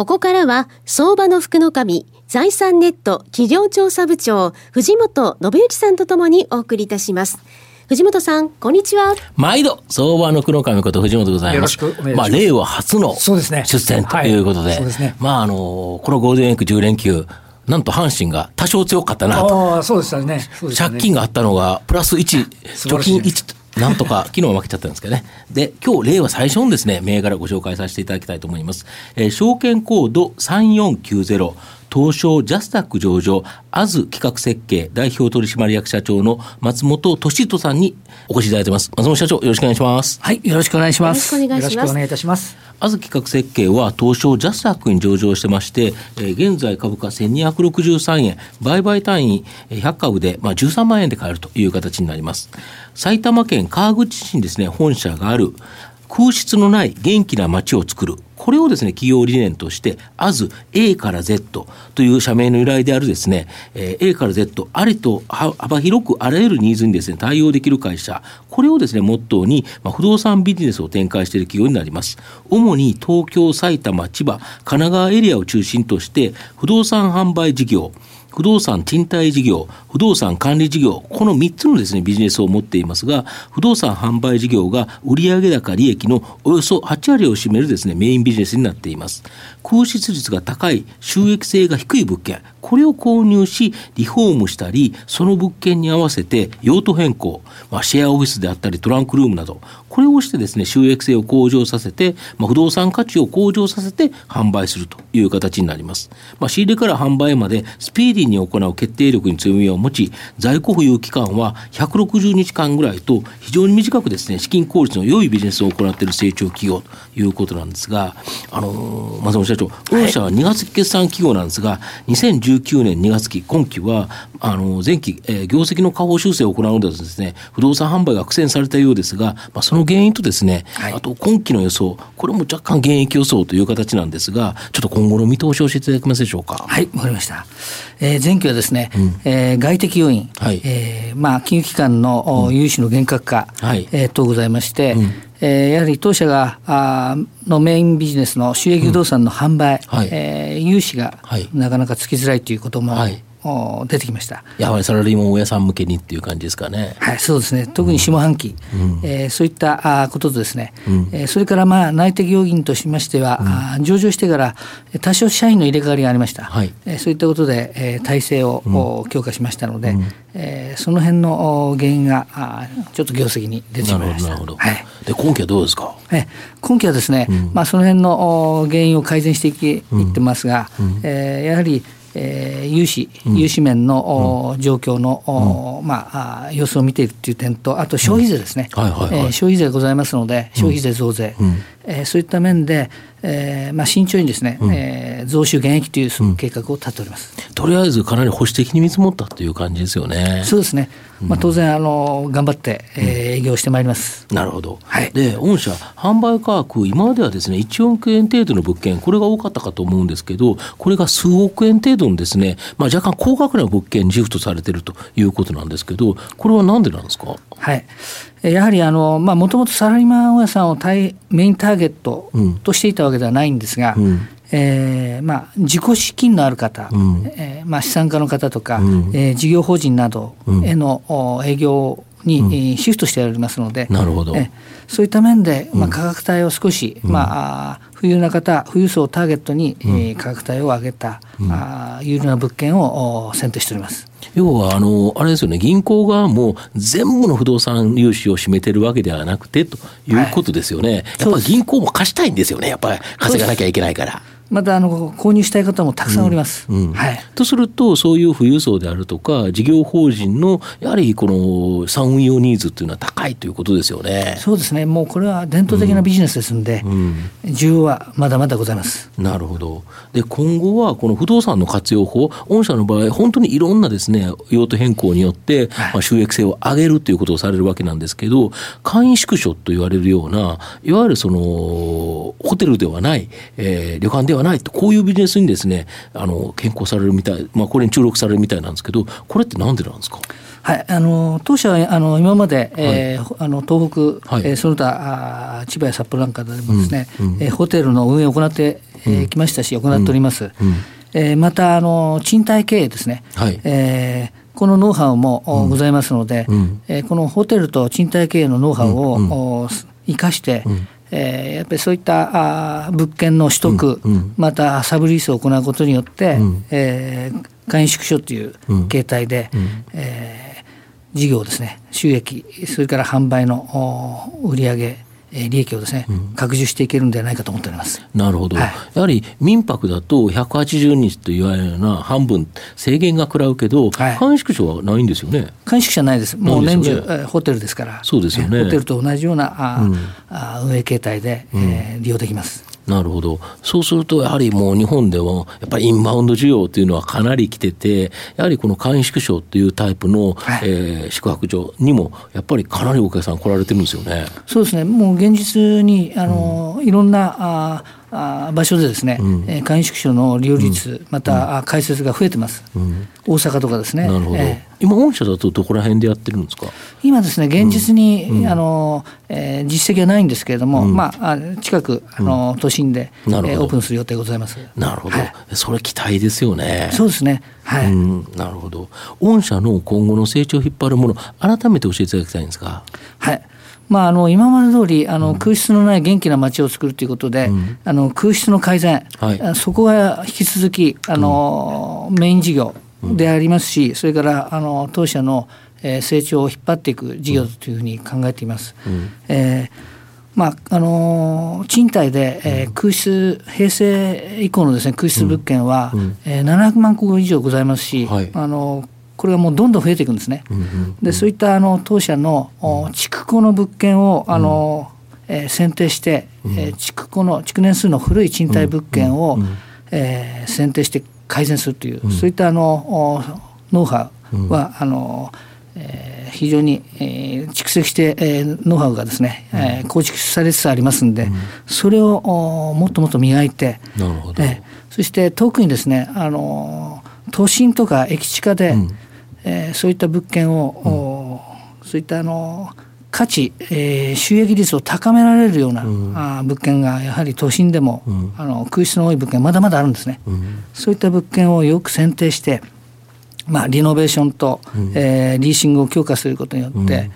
ここからは相場の福の神財産ネット企業調査部長藤本信之さんとともにお送りいたします藤本さん、こんにちは。毎度、相場の黒神こと藤本でございます。よろしくお願いします。まあ、令和初の出戦ということで、でねはい、でまあ、あの、このゴールデンウィーク10連休、なんと阪神が多少強かったなと。ああ、そうでしたね。ね借金があったのが、プラス1、貯金1なんとか、昨日負けちゃったんですけどね。で、今日、令和最初のですね、銘柄ご紹介させていただきたいと思います。えー、証券コード3490、東証ジャスタック上場、アズ企画設計代表取締役社長の松本俊人さんにお越しいただいてます。松本社長、よろしくお願いします。はい、よろしくお願いします。よろしくお願いします。よろしくお願いいたします。アズ企画設計は東証ジャスタックに上場してまして、えー、現在株価1263円、売買単位100株で、まあ、13万円で買えるという形になります。埼玉県川口市にですね、本社がある空室のない元気な街を作る。これをですね、企業理念として、まず A から Z という社名の由来であるですね、え、A から Z、ありと幅広くあらゆるニーズにですね、対応できる会社、これをですね、モットーに、まあ、不動産ビジネスを展開している企業になります。主に東京、埼玉、千葉、神奈川エリアを中心として、不動産販売事業、不動産賃貸事業、不動産管理事業、この3つのですね、ビジネスを持っていますが、不動産販売事業が売上高利益のおよそ8割を占めるですね、メインビジネスになっています。空室率が高い、収益性が低い物件、これを購入し、リフォームしたり、その物件に合わせて用途変更、まあ、シェアオフィスであったりトランクルームなど、これをしてですね、収益性を向上させて、まあ、不動産価値を向上させて販売するという形になります。まあ、仕入れから販売までスピーディーに行う決定力に強みを持ち、在庫保有期間は160日間ぐらいと、非常に短くですね、資金効率の良いビジネスを行っている成長企業ということなんですが、あのー、松本社長、御社は2月決算企業なんですが、2019年2月期、今期は、あの、前期、えー、業績の下方修正を行うのでですね、不動産販売が苦戦されたようですが、まあ、その原因とですね、はい、あと今期の予想、これも若干減益予想という形なんですが、ちょっと今後の見通しを教えていただけますでしょうか？はい、わかりました。えー、前期はですね、うん、えー、外的要因、はい、えー、まあ、金融機関の、融資の厳格化、はい、えー、等ございまして、うんえー、やはり当社があのメインビジネスの収益不動産の販売、うん。はい、えー、融資がなかなかつきづらいということも、はい出てきましたやはりサラリーマン親さん向けにっていう感じですかね。はい、そうですね。特に下半期、うん、えー、そういったこととですね、うん、えー、それからまあ内的要因としましては、うん、上場してから多少社員の入れ替わりがありました。はい、えー、そういったことで、えー、体制を、うん、強化しましたので、うん、えー、その辺の原因があちょっと業績に出てしまいました。なるほど。はい。で今期はどうですか？え今期はですね、まあその辺の原因を改善していき、いってますが、うん、えー、やはりえー、融資、融資面の、うん、状況の、うん、まあ、様子を見ているという点と、あと消費税ですね、消費税ございますので、消費税増税、うん、えー、そういった面で、えーまあ、慎重にですね、うん、えー、増収減益という計画を立っております、うん、とりあえずかなり保守的に見積もったという感じですよね。そうですね、まあ、当然あの頑張って、えー、営業してまいります。なるほど、はい、で御社販売価格今まではですね1億円程度の物件これが多かったかと思うんですけどこれが数億円程度のですね、まあ、若干高額な物件にシフトされているということなんですけどこれはなんでなんですか？はいやはりあの、まあ、もともとサラリーマン親さんをメインターゲットとしていたわけではないんですが、うん、えー、まあ、自己資金のある方、うん、えー、まあ、資産家の方とか、うん、えー、事業法人などへの営業にシフトしておりますので、なるほど。えそういった面で、まあ、価格帯を少し、まあ、富裕な方、富裕層をターゲットに、うん、価格帯を上げた、うん、あ有料な物件を選定しております。要は、あの、あれですよね、銀行側も全部の不動産融資を占めてるわけではなくてということですよね。はい、やっぱり銀行も貸したいんですよね、やっぱり稼がなきゃいけないから。またあの購入したい方もたくさんおります。うんうん、はい、とすると、そういう富裕層であるとか、事業法人のやはりこの産運用ニーズっていうのは高いということですよね。そうですね、もうこれは伝統的なビジネスですんで、うん、需要はまだまだございます。なるほど。で、今後はこの不動産の活用法、御社の場合、本当にいろんなですね、用途変更によって、まあ、収益性を上げるということをされるわけなんですけど、簡易縮小と言われるような、いわゆるその、ホテルではない、えー、旅館ではないと、こういうビジネスにですね、あの、変更されるみたい、まあ、これに注力されるみたいなんですけど、これってなんでなんですか？はい、あの当社はあの今まで、はい、えー、あの東北、はい、えー、その他あ千葉や札幌なんかでもですね、うんうん、えー、ホテルの運営を行ってき、えー、ましたし、行っております。うんうん、えー、またあの賃貸経営ですね、はい、えーこのノウハウもございますので、うん、えー、このホテルと賃貸経営のノウハウを生かして、うん、えー、やっぱりそういったあ物件の取得、うん、またサブリースを行うことによって、うん、えー、簡易縮小という形態で、うん、えー事業ですね収益それから販売の売上利益をですね、うん、拡充していけるんではないかと思っております。なるほど、はい、やはり民泊だと180日といわれるような半分制限が食らうけど、はい、監視所はないんですよね。監視所はないです、もう年中、ね、ホテルですから、そうですよね、ホテルと同じようなあ、うん、あ運営形態で、えー、利用できます。なるほど。そうすると、やはりもう日本でも、やっぱりインバウンド需要というのはかなり来てて、やはりこの簡易縮小っていうタイプの、はい、えー、宿泊所にも、やっぱりかなりお客さん来られてるんですよね。そうですね。もう現実に、あの、うん、いろんな、ああ場所でですね、う簡易宿所の利用率、うん、また、開設が増えてます、うん、大阪とかですね。なるほど、えー、今、御社だとどこら辺でやってるんですか？今ですね、現実に、うん、あのえー、実績はないんですけれども、まあ、近くあの、都心で、えー、オープンする予定ございます。なるほど、はい、それ期待ですよね。そうですね、はい、なるほど、御社の今後の成長を引っ張るもの、改めて教えていただきたいんですか。はいまあ、あの今まで通りあり空室のない元気な街を作るということで、うん、あの空室の改善、はい、そこが引き続きあの、うん、メイン事業でありますし、それからあの当社の成長を引っ張っていく事業というふうに考えています。うん、えーまああの賃貸で、えー、空室平成以降のですね空室物件は、うん。えー、700万個以上ございますし、はい、あのこれがもうどんどん増えていくんですね。でそういったあの当社の築庫の物件をあの、えー、選定して、えー、築庫の築年数の古い賃貸物件を、えー、選定して改善するという、そういったあのノウハウは、あのえー、非常に、えー、蓄積して、えー、ノウハウがですね、うん、えー、構築されつつありますんで、うん、それをおもっともっと磨いて、なるほど。えー、そして特にですね、あの都心とか駅地下で、うんえー、そういった物件を、うん、そういったあの価値、えー、収益率を高められるような、うん、あ物件がやはり都心でも、うん、あの空室の多い物件まだまだあるんですね、うん、そういった物件をよく選定して、まあ、リノベーションと、うん、えー、リーシングを強化することによって、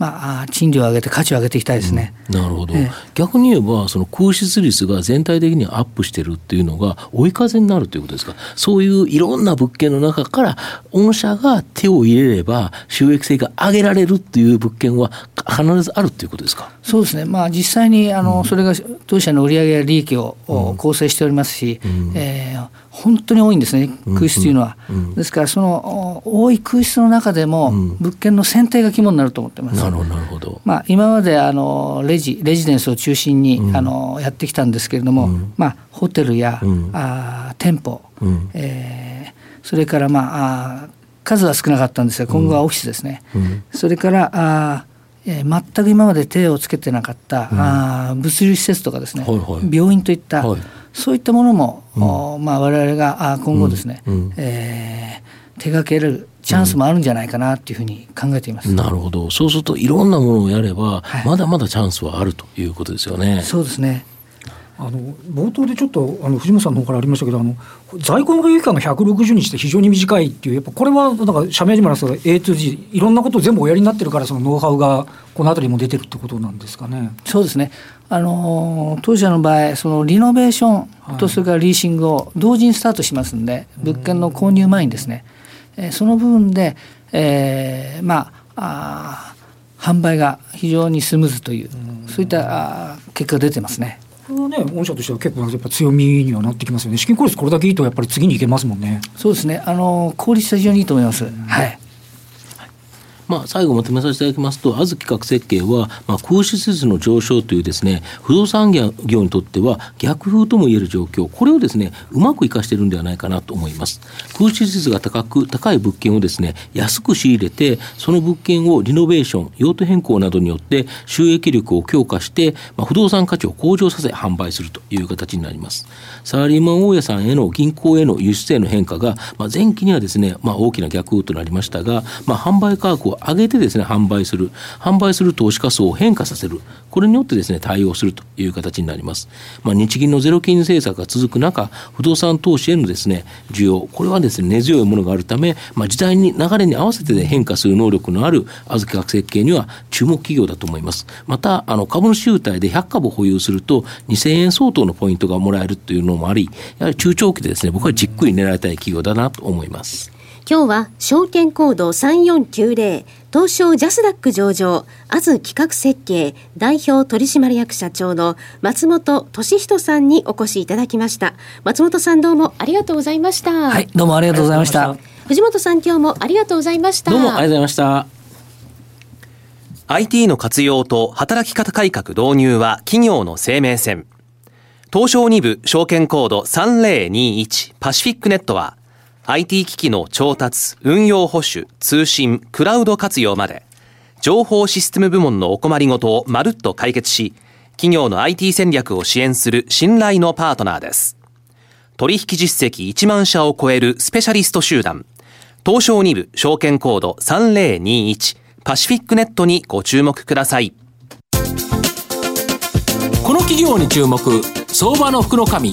まあ、賃料を上げて価値を上げていきたいですね。うん、なるほど、えー、逆に言えば、その空室率が全体的にアップしてるっていうのが追い風になるということですか、そういういろんな物件の中から、御社が手を入れれば、収益性が上げられるっていう物件は必ずあるっていうことですか？そうですね、まあ、実際にあの、うん、それが当社の売上や利益を構成しておりますし、うん、えー本当に多いんですね、空室というのは。うんうん、ですから、その多い空室の中でも、物件の選定が肝になると思ってます。まあ、今まであのレジ、レジデンスを中心に、うん、あのやってきたんですけれども、まあ、ホテルや、うん、あ店舗、うん、えー、それから、まあ、数は少なかったんですが、今後はオフィスですね。それからあえー、全く今まで手をつけてなかった、うん、あ物流施設とかですね、はいはい、病院といった、はいそういったものも、うん。まあ、我々が今後ですね、うん、えー、手掛けるチャンスもあるんじゃないかなというふうに考えています、うん、なるほど、そうするといろんなものをやれば、はい、まだまだチャンスはあるということですよね。そうですねあの冒頭でちょっとあの藤本さんの方からありましたけどあの在庫の保有期間が160日って非常に短いっていうやっぱこれはなんか社名島の A to G いろんなことを全部おやりになってるからそのノウハウがこの辺りも出てるってことなんですかね。そうですねあの当社の場合そのリノベーションとそれからリーシングを同時にスタートしますんで、はい、物件の購入前にですね、えー、その部分で、えー、まああ販売が非常にスムーズという、そういった結果が出てますね。これはね、御社としては結構やっぱ強みにはなってきますよね。資金効率これだけいいとやっぱり次に行けますもんね。そうですね。あの効率は非常にいいと思います。はい。まあ、最後まとめさせていただきますと、あず企画設計は、まあ、空室率の上昇というですね、不動産業にとっては逆風とも言える状況、これをですね、うまく生かしているんではないかなと思います。空室率が高く、高い物件をですね、安く仕入れて、その物件をリノベーション、用途変更などによって収益力を強化して、まあ、不動産価値を向上させ販売するという形になります。サラリーマン大家さんへの銀行への輸出への変化が、まあ、前期にはですね、まあ、大きな逆風となりましたが、まあ、販売価格を上げてですね、販売する。販売する投資家層を変化させる。これによってですね、対応するという形になります。まあ、日銀のゼロ金利政策が続く中、不動産投資へのですね、需要、これはですね、根強いものがあるため、まあ、時代に流れに合わせて、変化する能力のある預け額設計には注目企業だと思います。また、あの、株主優待で100株保有すると、2000円相当のポイントがもらえるというのもあり、やはり中長期でですね、僕はじっくり狙いたい企業だなと思います。今日は証券コード3490東証ジャスダック上場アズ企画設計代表取締役社長の松本俊人さんにお越しいただきました。松本さんどうもありがとうございました。はいどうもありがとうございました。藤本さん今日もありがとうございました。どうもありがとうございました。IT の活用と働き方改革導入は企業の生命線。東証2部証券コード3021パシフィックネットは IT 機器の調達、運用保守、通信、クラウド活用まで、情報システム部門のお困りごとをまるっと解決し、企業の IT 戦略を支援する信頼のパートナーです。取引実績1万社を超えるスペシャリスト集団、東証2部証券コード3021パシフィックネットにご注目ください。この企業に注目、相場の福の神。